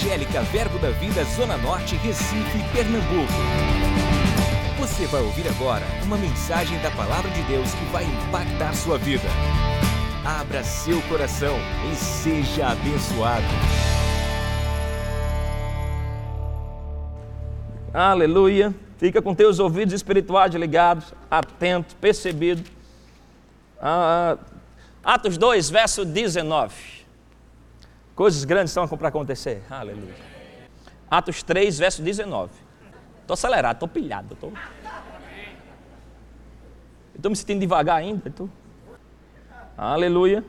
Evangélica Verbo da Vida Zona Norte, Recife, Pernambuco. Você vai ouvir agora uma mensagem da Palavra de Deus que vai impactar sua vida. Abra seu coração e seja abençoado. Aleluia. Fica com teus ouvidos espirituais ligados, atento, percebido. Ah, Atos 2, verso 19. Coisas grandes estão para acontecer. Aleluia. Atos 3, verso 19. Estou acelerado, estou pilhado. Estou tô... me sentindo devagar ainda. Tô... Aleluia.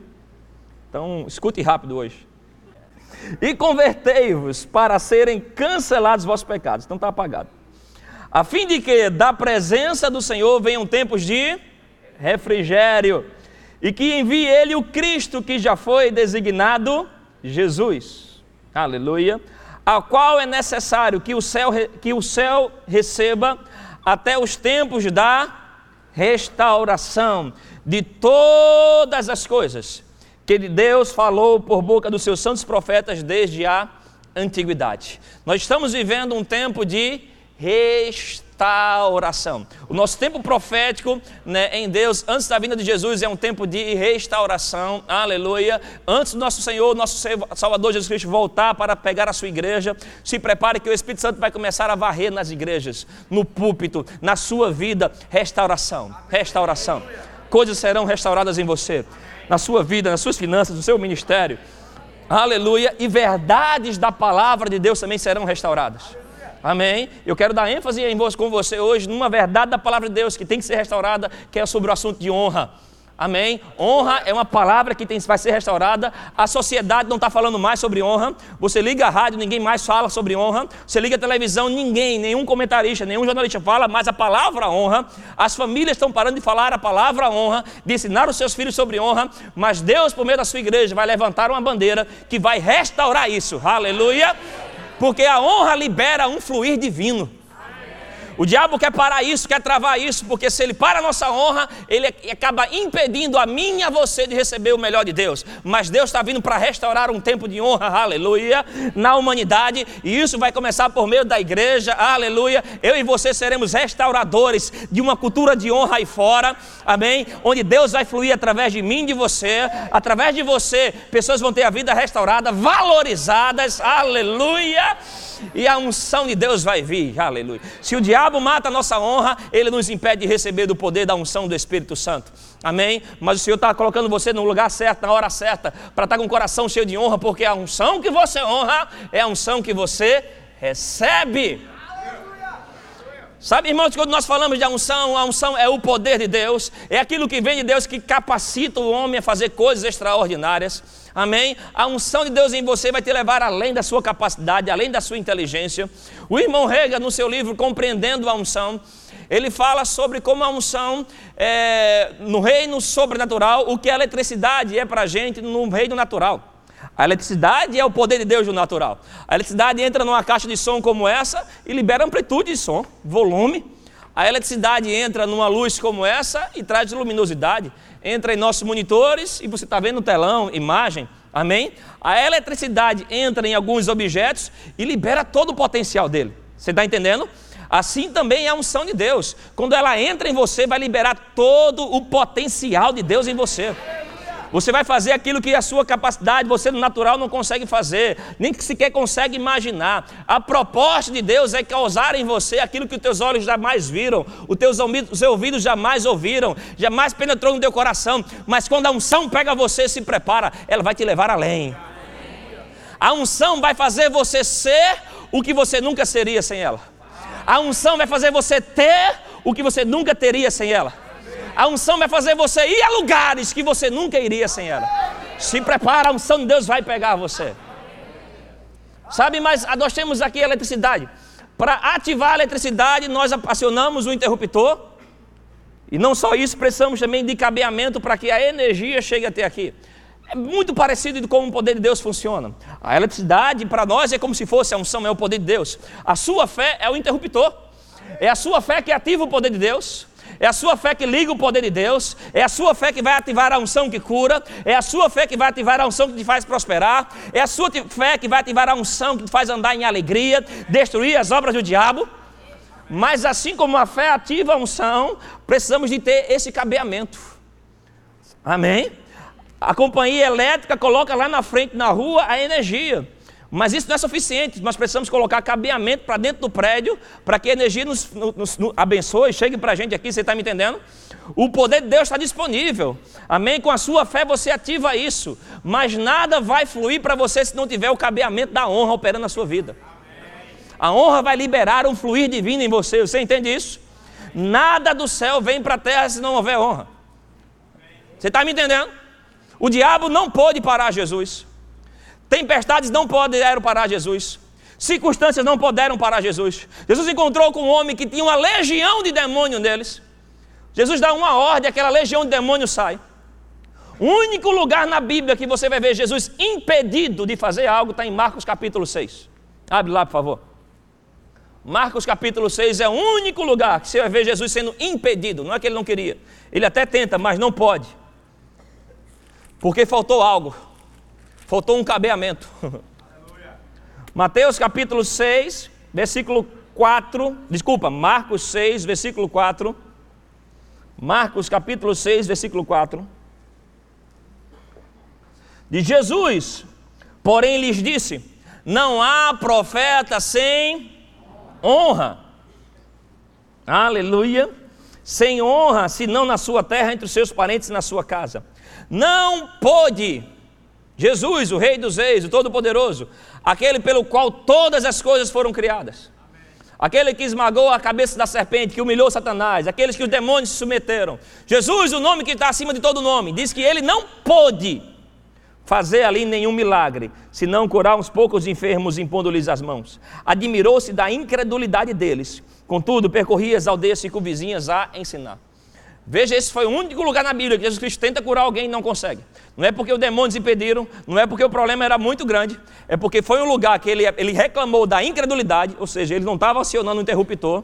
Então, escute rápido hoje. E convertei-vos para serem cancelados os vossos pecados. Então está apagado. A fim de que da presença do Senhor venham tempos de refrigério. E que envie ele o Cristo que já foi designado Jesus, aleluia, a qual é necessário que o céu, que o céu receba até os tempos da restauração de todas as coisas que Deus falou por boca dos seus santos profetas desde a antiguidade. Nós estamos vivendo um tempo de restauração restauração. O nosso tempo profético né, em Deus, antes da vinda de Jesus, é um tempo de restauração, aleluia. Antes do nosso Senhor, nosso Salvador Jesus Cristo voltar para pegar a sua igreja, se prepare que o Espírito Santo vai começar a varrer nas igrejas, no púlpito, na sua vida. Restauração, restauração. Coisas serão restauradas em você, na sua vida, nas suas finanças, no seu ministério. Aleluia. E verdades da palavra de Deus também serão restauradas. Amém? Eu quero dar ênfase em com você hoje numa verdade da palavra de Deus que tem que ser restaurada, que é sobre o assunto de honra. Amém? Honra é uma palavra que tem, vai ser restaurada. A sociedade não está falando mais sobre honra. Você liga a rádio, ninguém mais fala sobre honra. Você liga a televisão, ninguém, nenhum comentarista, nenhum jornalista fala mais a palavra honra. As famílias estão parando de falar a palavra honra, de ensinar os seus filhos sobre honra. Mas Deus, por meio da sua igreja, vai levantar uma bandeira que vai restaurar isso. Aleluia! Porque a honra libera um fluir divino. O diabo quer parar isso, quer travar isso, porque se ele para a nossa honra, ele acaba impedindo a mim e a você de receber o melhor de Deus. Mas Deus está vindo para restaurar um tempo de honra, aleluia, na humanidade, e isso vai começar por meio da igreja, aleluia. Eu e você seremos restauradores de uma cultura de honra aí fora, amém? Onde Deus vai fluir através de mim de você, através de você, pessoas vão ter a vida restaurada, valorizadas, aleluia e a unção de Deus vai vir, aleluia. Se o diabo mata a nossa honra, ele nos impede de receber do poder da unção do Espírito Santo, amém? Mas o Senhor está colocando você no lugar certo, na hora certa, para estar tá com o coração cheio de honra, porque a unção que você honra é a unção que você recebe. Sabe, irmãos, quando nós falamos de unção, a unção é o poder de Deus, é aquilo que vem de Deus que capacita o homem a fazer coisas extraordinárias. Amém? A unção de Deus em você vai te levar além da sua capacidade, além da sua inteligência. O irmão Rega, no seu livro Compreendendo a Unção, ele fala sobre como a unção é, no reino sobrenatural, o que a eletricidade é para a gente no reino natural. A eletricidade é o poder de Deus no natural. A eletricidade entra numa caixa de som como essa e libera amplitude de som, volume. A eletricidade entra numa luz como essa e traz luminosidade. Entra em nossos monitores e você está vendo o telão, imagem. Amém? A eletricidade entra em alguns objetos e libera todo o potencial dele. Você está entendendo? Assim também é a unção de Deus. Quando ela entra em você, vai liberar todo o potencial de Deus em você. Você vai fazer aquilo que a sua capacidade, você no natural não consegue fazer, nem que sequer consegue imaginar. A proposta de Deus é causar em você aquilo que os teus olhos jamais viram, os teus ouvidos, jamais ouviram, jamais penetrou no teu coração. Mas quando a unção pega você, se prepara, ela vai te levar além. A unção vai fazer você ser o que você nunca seria sem ela. A unção vai fazer você ter o que você nunca teria sem ela. A unção vai fazer você ir a lugares que você nunca iria sem ela. Se prepara, a unção de Deus vai pegar você. Sabe, mas nós temos aqui a eletricidade. Para ativar a eletricidade, nós acionamos o interruptor. E não só isso, precisamos também de cabeamento para que a energia chegue até aqui. É muito parecido com como o poder de Deus funciona. A eletricidade para nós é como se fosse a unção, é o poder de Deus. A sua fé é o interruptor. É a sua fé que ativa o poder de Deus. É a sua fé que liga o poder de Deus, é a sua fé que vai ativar a unção que cura, é a sua fé que vai ativar a unção que te faz prosperar, é a sua fé que vai ativar a unção que te faz andar em alegria, destruir as obras do diabo. Mas assim como a fé ativa a unção, precisamos de ter esse cabeamento. Amém? A companhia elétrica coloca lá na frente, na rua, a energia. Mas isso não é suficiente, nós precisamos colocar cabeamento para dentro do prédio, para que a energia nos, nos, nos abençoe, chegue para a gente aqui, você está me entendendo? O poder de Deus está disponível, amém? Com a sua fé você ativa isso, mas nada vai fluir para você se não tiver o cabeamento da honra operando na sua vida. A honra vai liberar um fluir divino em você, você entende isso? Nada do céu vem para a terra se não houver honra. Você está me entendendo? O diabo não pôde parar Jesus. Tempestades não puderam parar Jesus. Circunstâncias não puderam parar Jesus. Jesus encontrou com um homem que tinha uma legião de demônio neles. Jesus dá uma ordem, aquela legião de demônio sai. O único lugar na Bíblia que você vai ver Jesus impedido de fazer algo está em Marcos capítulo 6. Abre lá, por favor. Marcos capítulo 6 é o único lugar que você vai ver Jesus sendo impedido. Não é que ele não queria. Ele até tenta, mas não pode. Porque faltou algo. Faltou um cabeamento. Mateus capítulo 6, versículo 4. Desculpa, Marcos 6, versículo 4. Marcos capítulo 6, versículo 4. De Jesus, porém lhes disse: Não há profeta sem honra. Aleluia. Sem honra, senão na sua terra, entre os seus parentes e na sua casa. Não pôde Jesus, o Rei dos Reis, o Todo-Poderoso, aquele pelo qual todas as coisas foram criadas. Aquele que esmagou a cabeça da serpente, que humilhou Satanás, aqueles que os demônios se submeteram. Jesus, o nome que está acima de todo nome, diz que ele não pôde fazer ali nenhum milagre, senão curar uns poucos enfermos impondo-lhes as mãos. Admirou-se da incredulidade deles, contudo, percorria as aldeias circunvizinhas a ensinar. Veja, esse foi o único lugar na Bíblia que Jesus Cristo tenta curar alguém e não consegue. Não é porque os demônios impediram, não é porque o problema era muito grande, é porque foi um lugar que ele, ele reclamou da incredulidade, ou seja, ele não estava acionando o interruptor,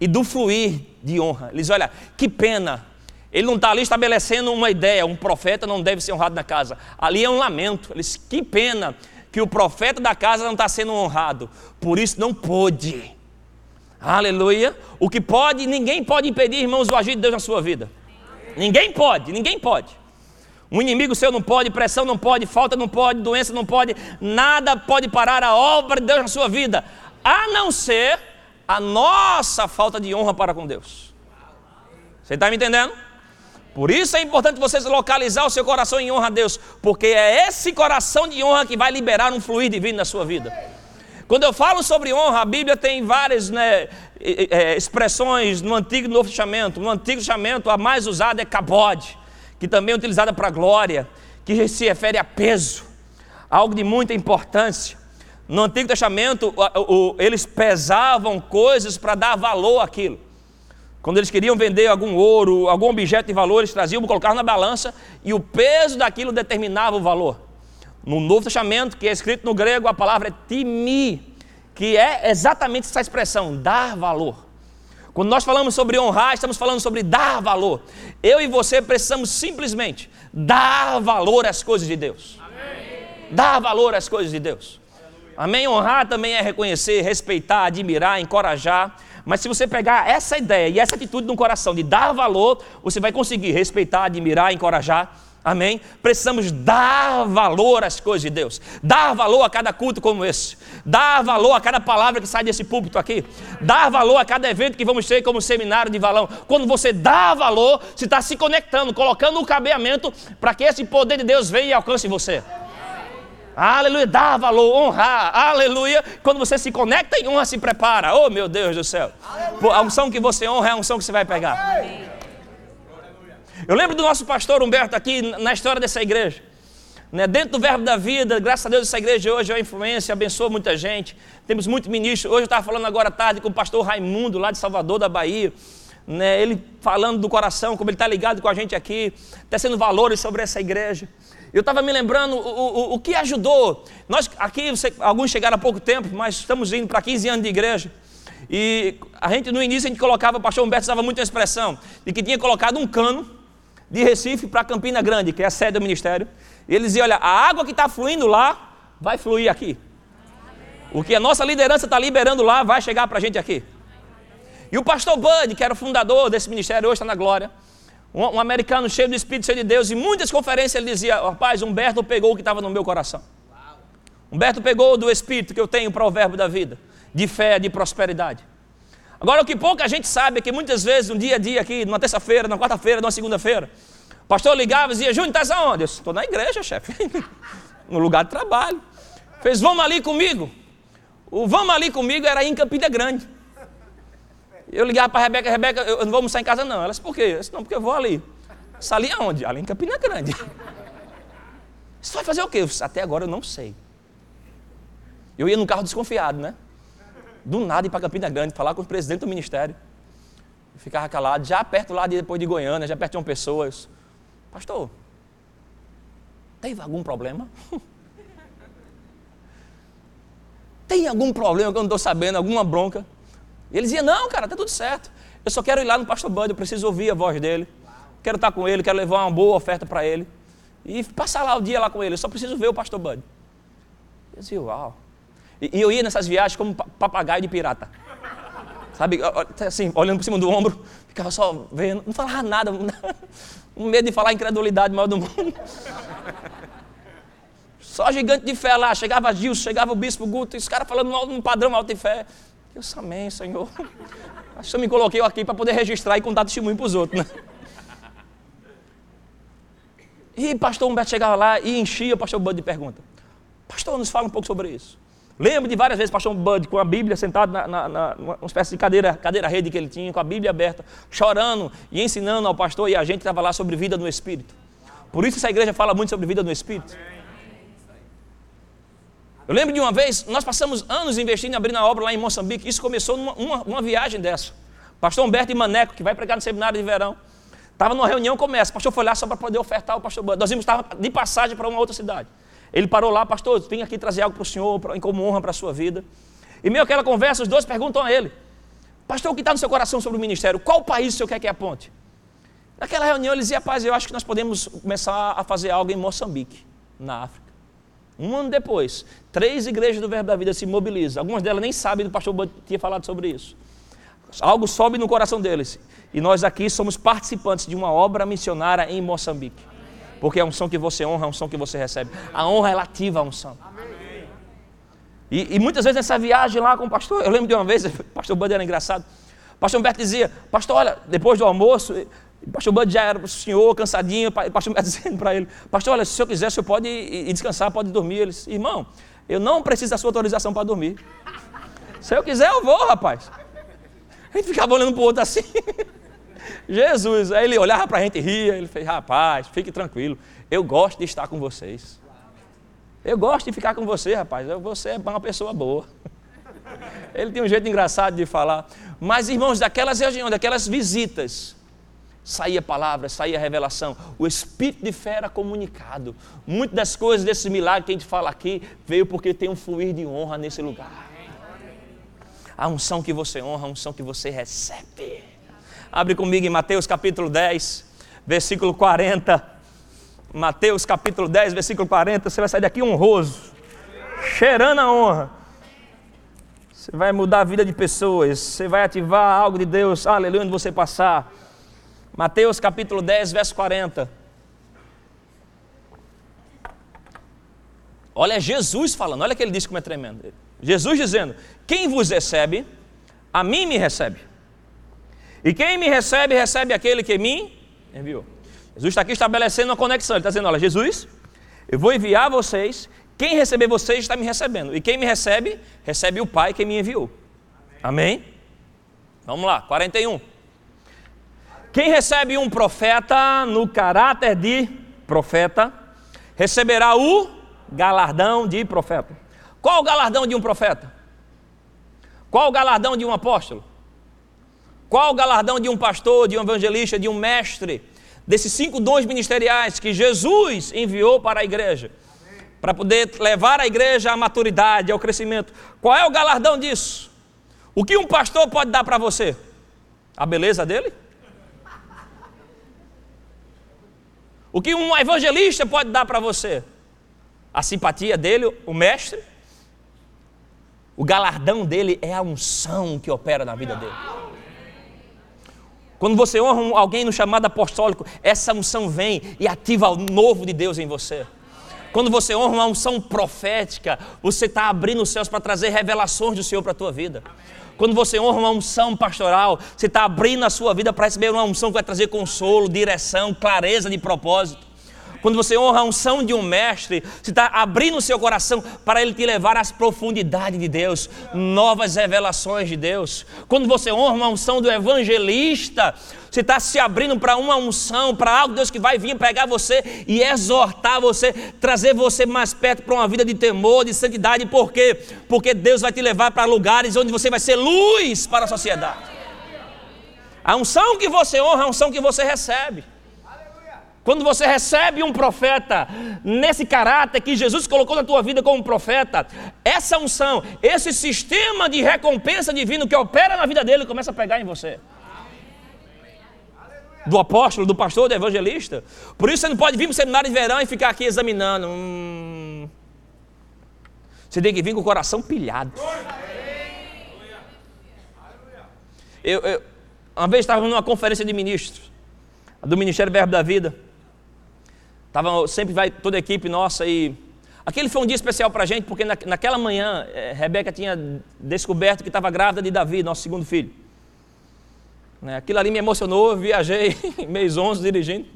e do fluir de honra. Ele diz: Olha, que pena, ele não está ali estabelecendo uma ideia, um profeta não deve ser honrado na casa. Ali é um lamento. Ele diz: Que pena que o profeta da casa não está sendo honrado, por isso não pôde. Aleluia. O que pode, ninguém pode impedir, irmãos, o agir de Deus na sua vida. Ninguém pode, ninguém pode. Um inimigo seu não pode, pressão não pode, falta não pode, doença não pode, nada pode parar a obra de Deus na sua vida, a não ser a nossa falta de honra para com Deus. Você está me entendendo? Por isso é importante você localizar o seu coração em honra a Deus, porque é esse coração de honra que vai liberar um fluir divino na sua vida. Quando eu falo sobre honra, a Bíblia tem várias né, é, expressões no Antigo e no Novo Testamento. No Antigo Testamento, a mais usada é cabode, que também é utilizada para glória, que se refere a peso, algo de muita importância. No Antigo Testamento, eles pesavam coisas para dar valor àquilo. Quando eles queriam vender algum ouro, algum objeto de valor, eles traziam, colocavam na balança e o peso daquilo determinava o valor. No Novo Testamento, que é escrito no grego, a palavra é timi, que é exatamente essa expressão, dar valor. Quando nós falamos sobre honrar, estamos falando sobre dar valor. Eu e você precisamos simplesmente dar valor às coisas de Deus. Amém. Dar valor às coisas de Deus. Amém? Honrar também é reconhecer, respeitar, admirar, encorajar. Mas se você pegar essa ideia e essa atitude no coração de dar valor, você vai conseguir respeitar, admirar, encorajar Amém? Precisamos dar valor às coisas de Deus, dar valor a cada culto como esse, dar valor a cada palavra que sai desse púlpito aqui, dar valor a cada evento que vamos ter como seminário de valão. Quando você dá valor, você está se conectando, colocando o cabeamento para que esse poder de Deus venha e alcance você. Aleluia, dá valor, honrar, aleluia. Quando você se conecta em honra, se prepara. Oh meu Deus do céu, aleluia. a unção que você honra é a unção que você vai pegar. Amém. Eu lembro do nosso pastor Humberto aqui na história dessa igreja. Né? Dentro do verbo da vida, graças a Deus, essa igreja hoje é uma influência, abençoa muita gente. Temos muito ministro. Hoje eu estava falando agora à tarde com o pastor Raimundo, lá de Salvador, da Bahia. Né? Ele falando do coração, como ele está ligado com a gente aqui, tecendo valores sobre essa igreja. Eu estava me lembrando o, o, o que ajudou. Nós aqui, você, alguns chegaram há pouco tempo, mas estamos indo para 15 anos de igreja. E a gente, no início, a gente colocava, o pastor Humberto usava muito a expressão de que tinha colocado um cano de Recife para Campina Grande, que é a sede do ministério. E ele dizia: olha, a água que está fluindo lá vai fluir aqui. O que a nossa liderança está liberando lá vai chegar para a gente aqui. E o pastor Bud, que era o fundador desse ministério, hoje está na glória, um, um, americano cheio do Espírito, cheio de Deus, em muitas conferências ele dizia: rapaz, Humberto pegou o que estava no meu coração. Humberto pegou do Espírito que eu tenho para o verbo da vida de fé, de prosperidade. Agora, o que pouca gente sabe é que muitas vezes, um dia a dia aqui, numa terça-feira, na quarta-feira, numa segunda-feira, o pastor ligava e dizia: Júnior, estás aonde? Eu estou na igreja, chefe, no lugar de trabalho. Fez, vamos ali comigo. O vamos ali comigo era em Campina Grande. Eu ligava para a Rebeca, Rebeca, eu não vou almoçar em casa não. Ela disse, por quê? Eu disse, não, porque eu vou ali. Disse, ali aonde? Ali em Campina Grande. Você vai fazer o quê? Disse, até agora eu não sei. Eu ia no carro desconfiado, né? Do nada ir para Campina Grande, falar com o presidente do ministério. Ficava calado, já perto lá de, depois de Goiânia, já perto de uma pessoa. Eu, Pastor, teve algum problema? Tem algum problema que eu não estou sabendo, alguma bronca? E ele dizia, não, cara, está tudo certo. Eu só quero ir lá no pastor Bud, eu preciso ouvir a voz dele. Quero estar com ele, quero levar uma boa oferta para ele. E passar lá o dia lá com ele, eu só preciso ver o pastor Bud. Eu dizia, uau. E, eu ia nessas viagens como papagaio de pirata. Sabe, assim, olhando por cima do ombro, ficava só vendo, não falava nada, um medo de falar incredulidade maior do mundo. Só gigante de fé lá, chegava Gilson, chegava o bispo Guto, e os caras falando num padrão alto de fé. Eu amém, Senhor. Acho que eu me coloquei aqui para poder registrar e contar testemunho para os outros, né? E pastor Humberto chegava lá e enchia o pastor Bud de pergunta. Pastor, nos fala um pouco sobre isso. Lembro de várias vezes o pastor Bud com a Bíblia sentado na, na, na uma espécie de cadeira, cadeira rede que ele tinha, com a Bíblia aberta, chorando e ensinando ao pastor e a gente estava lá sobre vida no Espírito. Por isso essa igreja fala muito sobre vida no Espírito. Eu lembro de uma vez, nós passamos anos investindo em abrir a obra lá em Moçambique. Isso começou numa uma, uma viagem dessa. Pastor Humberto e Maneco, que vai pregar no seminário de verão, estava numa reunião, começa. O pastor foi lá só para poder ofertar o pastor Bud. Nós íamos estar de passagem para uma outra cidade. Ele parou lá, pastor, vim aqui trazer algo para o senhor, pra, como honra para a sua vida. E meio aquela conversa, os dois perguntam a ele: Pastor, o que está no seu coração sobre o ministério? Qual país o senhor quer que aponte? Naquela reunião ele dizia: Paz, eu acho que nós podemos começar a fazer algo em Moçambique, na África. Um ano depois, três igrejas do Verbo da Vida se mobilizam. Algumas delas nem sabem do pastor tinha falado sobre isso. Algo sobe no coração deles. E nós aqui somos participantes de uma obra missionária em Moçambique. Porque a unção que você honra, é a unção que você recebe. A honra é relativa à unção. E, e, muitas vezes nessa viagem lá com o pastor, eu lembro de uma vez, o pastor Bud era engraçado. O pastor Humberto dizia, pastor, olha, depois do almoço, o pastor Bud já era o senhor, cansadinho, o pastor Humberto dizendo para ele, pastor, olha, se o senhor quiser, o senhor pode ir, ir descansar, pode dormir. Ele disse, irmão, eu não preciso da sua autorização para dormir. Se eu quiser, eu vou, rapaz. A gente ficava olhando para o outro assim. Jesus. Aí ele olhava para a gente e ria. Ele fez: Rapaz, fique tranquilo. Eu gosto de estar com vocês. Eu gosto de ficar com você, rapaz. Você é uma pessoa boa. Ele tem um jeito engraçado de falar. Mas, irmãos, daquelas reuniões, daquelas visitas, saía palavra, saía revelação. O espírito de fé era comunicado. Muitas das coisas desse milagre que a gente fala aqui veio porque tem um fluir de honra nesse lugar. A unção que você honra, a unção que você recebe. Abre comigo em Mateus capítulo 10, versículo 40. Mateus capítulo 10, versículo 40. Você vai sair daqui honroso, cheirando a honra. Você vai mudar a vida de pessoas. Você vai ativar algo de Deus. Aleluia, onde você passar. Mateus capítulo 10, verso 40. Olha Jesus falando, olha que ele disse como é tremendo. Jesus dizendo: Quem vos recebe, a mim me recebe. E quem me recebe, recebe aquele que me enviou. Jesus está aqui estabelecendo uma conexão. Ele está dizendo: Olha, Jesus, eu vou enviar vocês. Quem receber vocês está me recebendo. E quem me recebe, recebe o Pai que me enviou. Amém? Amém? Vamos lá, 41. Quem recebe um profeta no caráter de profeta, receberá o galardão de profeta. Qual o galardão de um profeta? Qual o galardão de um apóstolo? Qual o galardão de um pastor, de um evangelista, de um mestre? Desses cinco dons ministeriais que Jesus enviou para a igreja, para poder levar a igreja à maturidade, ao crescimento. Qual é o galardão disso? O que um pastor pode dar para você? A beleza dele? O que um evangelista pode dar para você? A simpatia dele, o mestre? O galardão dele é a unção que opera na vida dele. Quando você honra alguém no chamado apostólico, essa unção vem e ativa o novo de Deus em você. Quando você honra uma unção profética, você está abrindo os céus para trazer revelações do Senhor para a tua vida. Quando você honra uma unção pastoral, você está abrindo a sua vida para receber uma unção que vai trazer consolo, direção, clareza de propósito. Quando você honra a unção de um mestre, você está abrindo o seu coração para ele te levar às profundidades de Deus, novas revelações de Deus. Quando você honra uma unção do evangelista, você está se abrindo para uma unção, para algo, Deus, que vai vir pegar você e exortar você, trazer você mais perto para uma vida de temor, de santidade. Por quê? Porque Deus vai te levar para lugares onde você vai ser luz para a sociedade. A unção que você honra a unção que você recebe. Quando você recebe um profeta nesse caráter que Jesus colocou na tua vida como profeta, essa unção, esse sistema de recompensa divino que opera na vida dele começa a pegar em você. Do apóstolo, do pastor, do evangelista. Por isso você não pode vir para o seminário de verão e ficar aqui examinando. Hum... Você tem que vir com o coração pilhado. Eu, eu uma vez estava numa conferência de ministros, do Ministério Verbo da Vida. Tava, sempre vai toda a equipe nossa e. Aquele foi um dia especial para a gente, porque na, naquela manhã é, Rebeca tinha descoberto que estava grávida de Davi, nosso segundo filho. Né, aquilo ali me emocionou, eu viajei mês 11 dirigindo.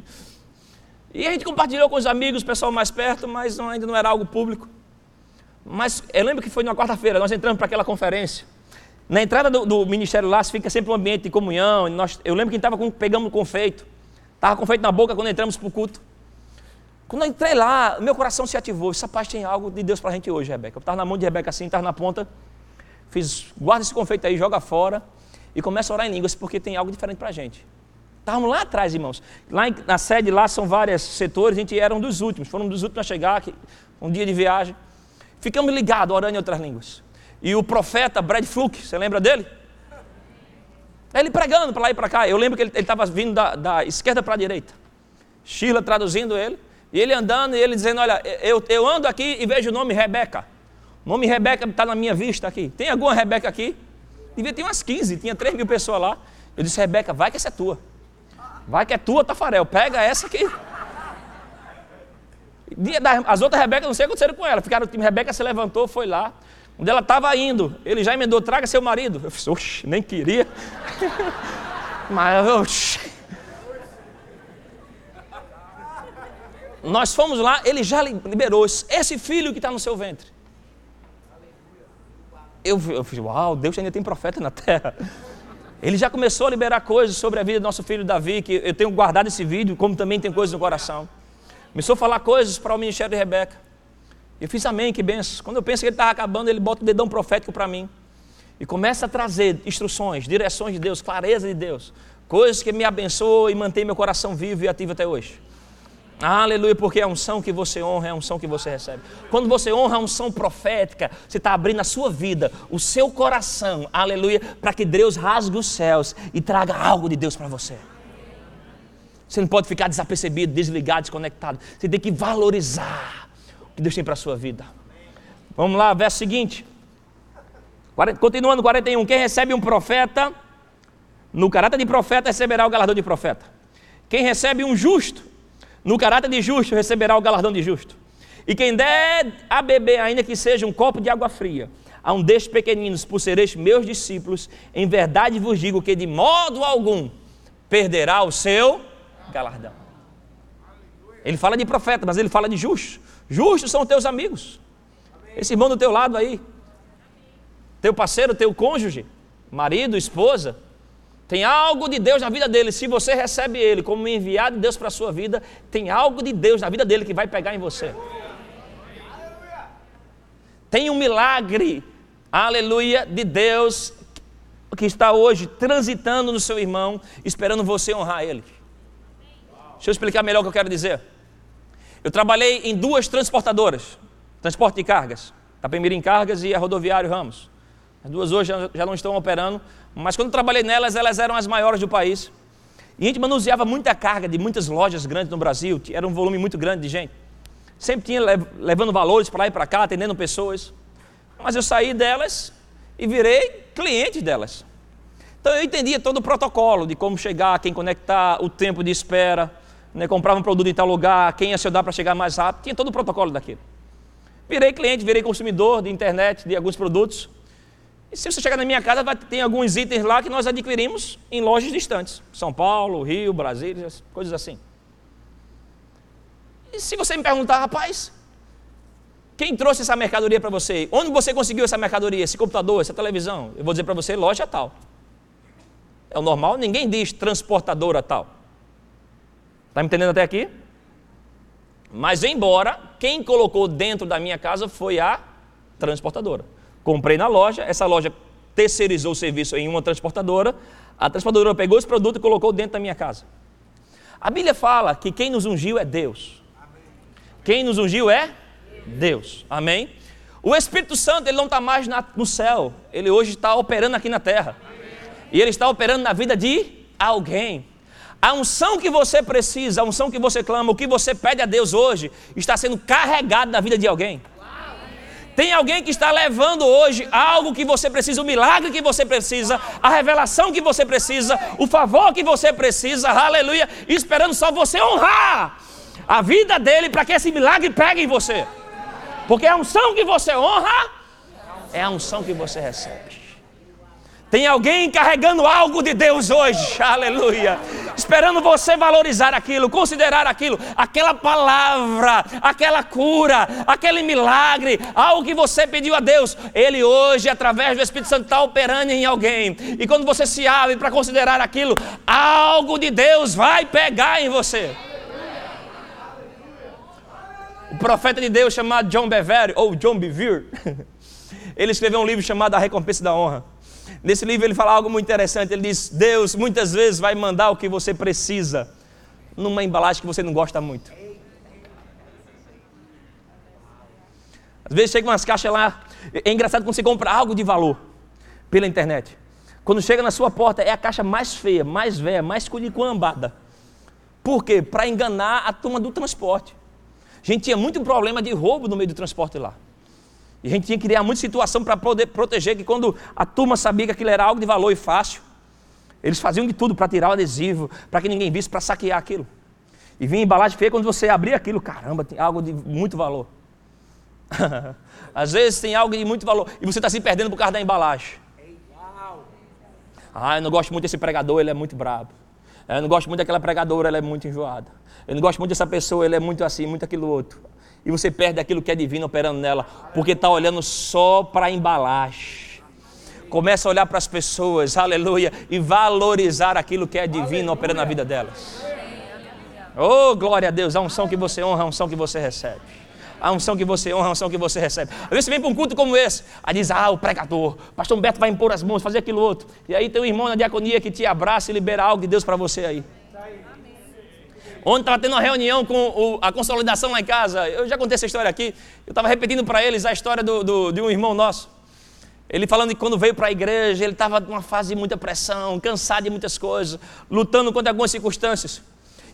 E a gente compartilhou com os amigos, o pessoal mais perto, mas não, ainda não era algo público. Mas eu lembro que foi numa quarta-feira, nós entramos para aquela conferência. Na entrada do, do, ministério lá fica sempre um ambiente de comunhão. Nós, eu lembro que estava pegando confeito. Estava confeito na boca quando entramos para o culto. Quando eu entrei lá, meu coração se ativou. Essa paz tem algo de Deus para a gente hoje, Rebeca. Eu estava na mão de Rebeca assim, estava na ponta. Fiz, guarda esse confeito aí, joga fora. E começa a orar em línguas, porque tem algo diferente para a gente. Estávamos lá atrás, irmãos. Lá na sede, lá são vários setores, a gente era um dos últimos. Foram um dos últimos a chegar, um dia de viagem. Ficamos ligados, orando em outras línguas. E o profeta Brad Fluke, você lembra dele? Ele pregando para lá e para cá. Eu lembro que ele estava vindo da, da esquerda para a direita. Sheila traduzindo ele. E ele andando e ele dizendo: Olha, eu, eu ando aqui e vejo o nome Rebeca. O nome Rebeca está na minha vista aqui. Tem alguma Rebeca aqui? Devia ter umas 15, tinha 3 mil pessoas lá. Eu disse: Rebeca, vai que essa é tua. Vai que é tua, Tafarel. Pega essa aqui. As outras Rebecas, não sei o que aconteceram com ela. Ficaram, Rebeca se levantou, foi lá. Onde ela estava indo, ele já emendou: traga seu marido. Eu disse: Oxe, nem queria. Mas, oxe. Nós fomos lá, ele já liberou esse filho que está no seu ventre. Eu, eu uau, Deus ainda tem profeta na terra. Ele já começou a liberar coisas sobre a vida do nosso filho Davi, que eu tenho guardado esse vídeo, como também tem coisas no coração. Começou a falar coisas para o ministério de Rebeca. Eu fiz amém, que benção. Quando eu penso que ele estava acabando, ele bota o dedão profético para mim. E começa a trazer instruções, direções de Deus, clareza de Deus. Coisas que me abençoam e mantém meu coração vivo e ativo até hoje. Aleluia, porque é a unção que você honra é a unção que você recebe. Quando você honra a unção profética, você está abrindo a sua vida, o seu coração, aleluia, para que Deus rasgue os céus e traga algo de Deus para você. Você não pode ficar desapercebido, desligado, desconectado. Você tem que valorizar o que Deus tem para a sua vida. Vamos lá, verso seguinte. Continuando 41. Quem recebe um profeta, no caráter de profeta, receberá o galardão de profeta. Quem recebe um justo, no caráter de justo receberá o galardão de justo. E quem der a beber, ainda que seja um copo de água fria, a um destes pequeninos, por sereis meus discípulos, em verdade vos digo que de modo algum perderá o seu galardão. Ele fala de profeta, mas ele fala de justo. Justos são teus amigos. Esse irmão do teu lado aí, teu parceiro, teu cônjuge, marido, esposa, tem algo de Deus na vida dele. Se você recebe ele como enviado de Deus para a sua vida, tem algo de Deus na vida dele que vai pegar em você. Tem um milagre, aleluia, de Deus que está hoje transitando no seu irmão, esperando você honrar ele. Deixa eu explicar melhor o que eu quero dizer. Eu trabalhei em duas transportadoras, transporte de cargas, Tapemirim Cargas e a Rodoviário Ramos. As duas hoje já não estão operando, mas quando trabalhei nelas, elas eram as maiores do país. E a gente manuseava muita carga de muitas lojas grandes no Brasil, era um volume muito grande de gente. Sempre tinha levando valores para lá e para cá, atendendo pessoas. Mas eu saí delas e virei cliente delas. Então eu entendia todo o protocolo de como chegar, quem conectar, o tempo de espera, né, comprava um produto em tal lugar, quem ia se dar para chegar mais rápido, tinha todo o protocolo daquilo. Virei cliente, virei consumidor de internet, de alguns produtos. Se você chegar na minha casa, vai, tem alguns itens lá que nós adquirimos em lojas distantes. São Paulo, Rio, Brasília, coisas assim. E se você me perguntar, rapaz, quem trouxe essa mercadoria para você? Onde você conseguiu essa mercadoria, esse computador, essa televisão? Eu vou dizer para você, loja tal. É o normal, ninguém diz transportadora tal. Está me entendendo até aqui? Mas embora quem colocou dentro da minha casa foi a transportadora. Comprei na loja, essa loja terceirizou o serviço em uma transportadora, a transportadora pegou esse produto e colocou dentro da minha casa. A Bíblia fala que quem nos ungiu é Deus. Quem nos ungiu é Deus. Amém? O Espírito Santo ele não está mais no céu, ele hoje está operando aqui na terra. E ele está operando na vida de alguém. A unção que você precisa, a unção que você clama, o que você pede a Deus hoje, está sendo carregado na vida de alguém. Tem alguém que está levando hoje algo que você precisa, o milagre que você precisa, a revelação que você precisa, o favor que você precisa, aleluia, esperando só você honrar a vida dele para que esse milagre pegue em você. Porque a unção que você honra é a unção que você recebe. Tem alguém carregando algo de Deus hoje, aleluia. Esperando você valorizar aquilo, considerar aquilo, aquela palavra, aquela cura, aquele milagre, algo que você pediu a Deus. Ele hoje, através do Espírito Santo, está operando em alguém. E quando você se abre para considerar aquilo, algo de Deus vai pegar em você. O profeta de Deus chamado John Bevere, ou John Bevere, ele escreveu um livro chamado A Recompensa da Honra. Nesse livro ele fala algo muito interessante. Ele diz: Deus muitas vezes vai mandar o que você precisa numa embalagem que você não gosta muito. Às vezes chega umas caixas lá. É engraçado quando você compra algo de valor pela internet. Quando chega na sua porta é a caixa mais feia, mais velha, mais culicuambada. Por quê? Para enganar a turma do transporte. A gente tinha muito problema de roubo no meio do transporte lá. E a gente tinha que criar muita situação para poder proteger, que quando a turma sabia que aquilo era algo de valor e fácil, eles faziam de tudo para tirar o adesivo, para que ninguém visse, para saquear aquilo. E vinha embalagem feia quando você abria aquilo, caramba, tem algo de muito valor. Às vezes tem algo de muito valor e você está se perdendo por causa da embalagem. Ah, eu não gosto muito desse pregador, ele é muito brabo. Eu não gosto muito daquela pregadora, ela é muito enjoada. Eu não gosto muito dessa pessoa, ele é muito assim, muito aquilo outro. E você perde aquilo que é divino operando nela, porque está olhando só para a embalagem. Começa a olhar para as pessoas, aleluia, e valorizar aquilo que é divino operando na vida delas. Oh, glória a Deus, a unção que você honra, a unção que você recebe. A unção que você honra, a unção que você recebe. Às vezes você vem para um culto como esse, aí diz, ah, o pregador, pastor Humberto vai impor as mãos, fazer aquilo outro. E aí tem um irmão na diaconia que te abraça e libera algo de Deus para você aí. Ontem estava tendo uma reunião com o, a consolidação lá em casa. Eu já contei essa história aqui. Eu estava repetindo para eles a história do, do, de um irmão nosso. Ele falando que quando veio para a igreja, ele estava numa fase de muita pressão, cansado de muitas coisas, lutando contra algumas circunstâncias.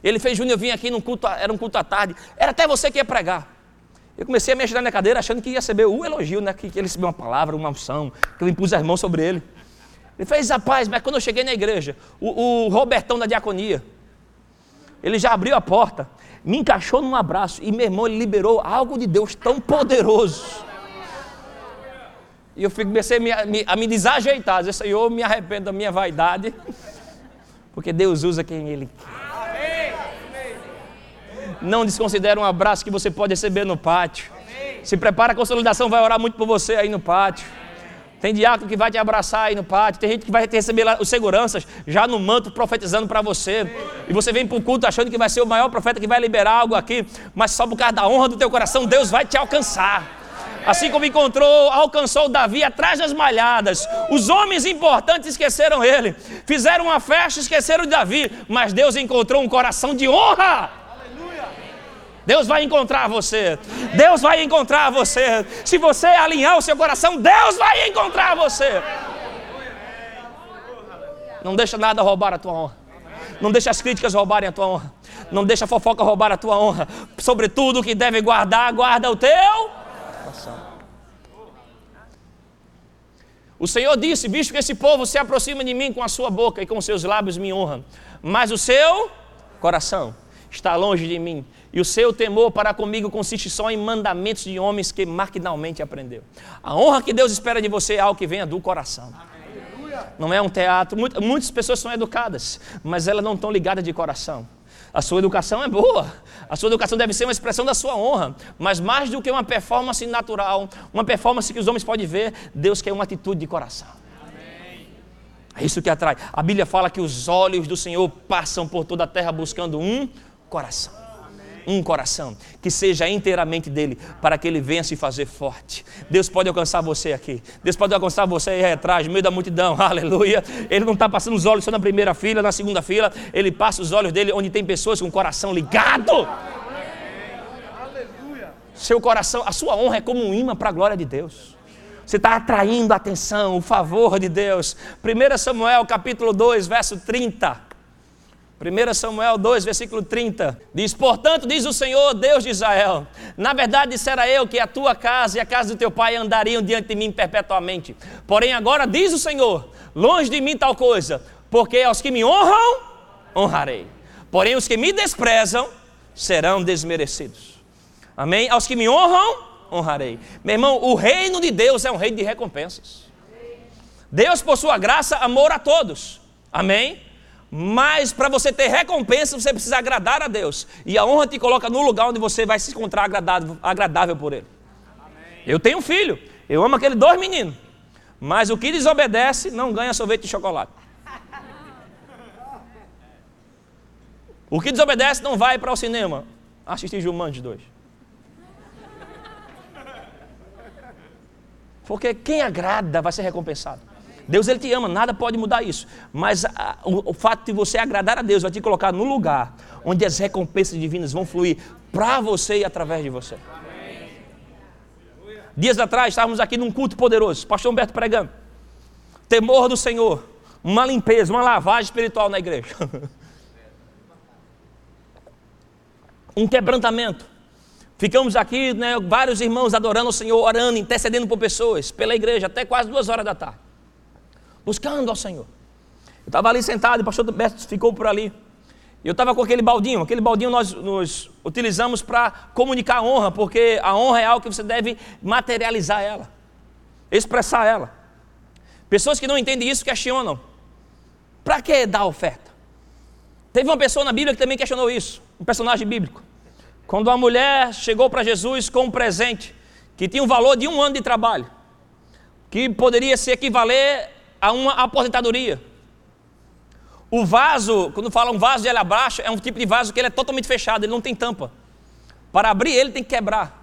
Ele fez, Júnior, eu vim aqui num culto, era um culto à tarde, era até você que ia pregar. Eu comecei a me ajudar na cadeira achando que ia receber o elogio, né? que, que ele recebeu uma palavra, uma unção, que eu impus as mãos sobre ele. Ele fez, rapaz, mas quando eu cheguei na igreja, o, o Robertão da diaconia, ele já abriu a porta, me encaixou num abraço e meu irmão ele liberou algo de Deus tão poderoso. E eu comecei a me, a me desajeitar, dizer, Senhor, me arrependo da minha vaidade, porque Deus usa quem Ele quer. Não desconsidere um abraço que você pode receber no pátio. Se prepara, a consolidação vai orar muito por você aí no pátio. Tem diácono que vai te abraçar aí no pátio, tem gente que vai receber lá os seguranças já no manto profetizando para você. E você vem para o culto achando que vai ser o maior profeta que vai liberar algo aqui, mas só por causa da honra do teu coração, Deus vai te alcançar. Assim como encontrou, alcançou Davi atrás das malhadas. Os homens importantes esqueceram ele. Fizeram uma festa, esqueceram de Davi. Mas Deus encontrou um coração de honra. Deus vai encontrar você. Deus vai encontrar você. Se você alinhar o seu coração, Deus vai encontrar você. Não deixa nada roubar a tua honra. Não deixa as críticas roubarem a tua honra. Não deixa a fofoca roubar a tua honra. Sobretudo o que deve guardar, guarda o teu coração. O Senhor disse: Visto que esse povo se aproxima de mim com a sua boca e com seus lábios me honram, mas o seu coração está longe de mim. E o seu temor para comigo consiste só em mandamentos de homens que maquinalmente aprendeu. A honra que Deus espera de você é algo que venha do coração. Não é um teatro. Muitas pessoas são educadas, mas elas não estão ligadas de coração. A sua educação é boa. A sua educação deve ser uma expressão da sua honra. Mas mais do que uma performance natural, uma performance que os homens podem ver, Deus quer uma atitude de coração. É isso que atrai. A Bíblia fala que os olhos do Senhor passam por toda a terra buscando um coração um coração, que seja inteiramente dele, para que ele venha se fazer forte. Deus pode alcançar você aqui, Deus pode alcançar você aí atrás, no meio da multidão, aleluia. Ele não está passando os olhos só na primeira fila, na segunda fila, ele passa os olhos dele onde tem pessoas com o coração ligado. Seu coração, a sua honra é como um imã para a glória de Deus. Você está atraindo a atenção, o favor de Deus. 1 Samuel capítulo 2, verso 30. 1 Samuel 2, versículo 30, diz: Portanto, diz o Senhor, Deus de Israel: Na verdade, dissera eu que a tua casa e a casa do teu pai andariam diante de mim perpetuamente. Porém, agora diz o Senhor: Longe de mim tal coisa, porque aos que me honram, honrarei. Porém, os que me desprezam serão desmerecidos. Amém? Aos que me honram, honrarei. Meu irmão, o reino de Deus é um reino de recompensas. Deus, por sua graça, amor a todos. Amém? Mas para você ter recompensa, você precisa agradar a Deus. E a honra te coloca no lugar onde você vai se encontrar agradável, agradável por Ele. Amém. Eu tenho um filho, eu amo aqueles dois meninos. Mas o que desobedece não ganha sorvete de chocolate. O que desobedece não vai para o cinema assistir Jumanji 2. Porque quem agrada vai ser recompensado. Deus ele te ama, nada pode mudar isso. Mas a, o, o, fato de você agradar a Deus vai te colocar no lugar onde as recompensas divinas vão fluir para você e através de você. Amém. Dias atrás estávamos aqui num culto poderoso, pastor Humberto pregando. Temor do Senhor, uma limpeza, uma lavagem espiritual na igreja. um quebrantamento. Ficamos aqui, né, vários irmãos adorando o Senhor, orando, intercedendo por pessoas, pela igreja, até quase duas horas da tarde buscando ao Senhor. Eu estava ali sentado o pastor Beto ficou por ali. Eu estava com aquele baldinho. Aquele baldinho nós, nós utilizamos para comunicar a honra, porque a honra é algo que você deve materializar ela, expressar ela. Pessoas que não entendem isso questionam: para que dar oferta? Teve uma pessoa na Bíblia que também questionou isso, um personagem bíblico. Quando uma mulher chegou para Jesus com um presente que tinha um valor de um ano de trabalho, que poderia se equivaler a uma aposentadoria. O vaso, quando fala um vaso de abaixo, é um tipo de vaso que ele é totalmente fechado, ele não tem tampa. Para abrir ele tem que quebrar.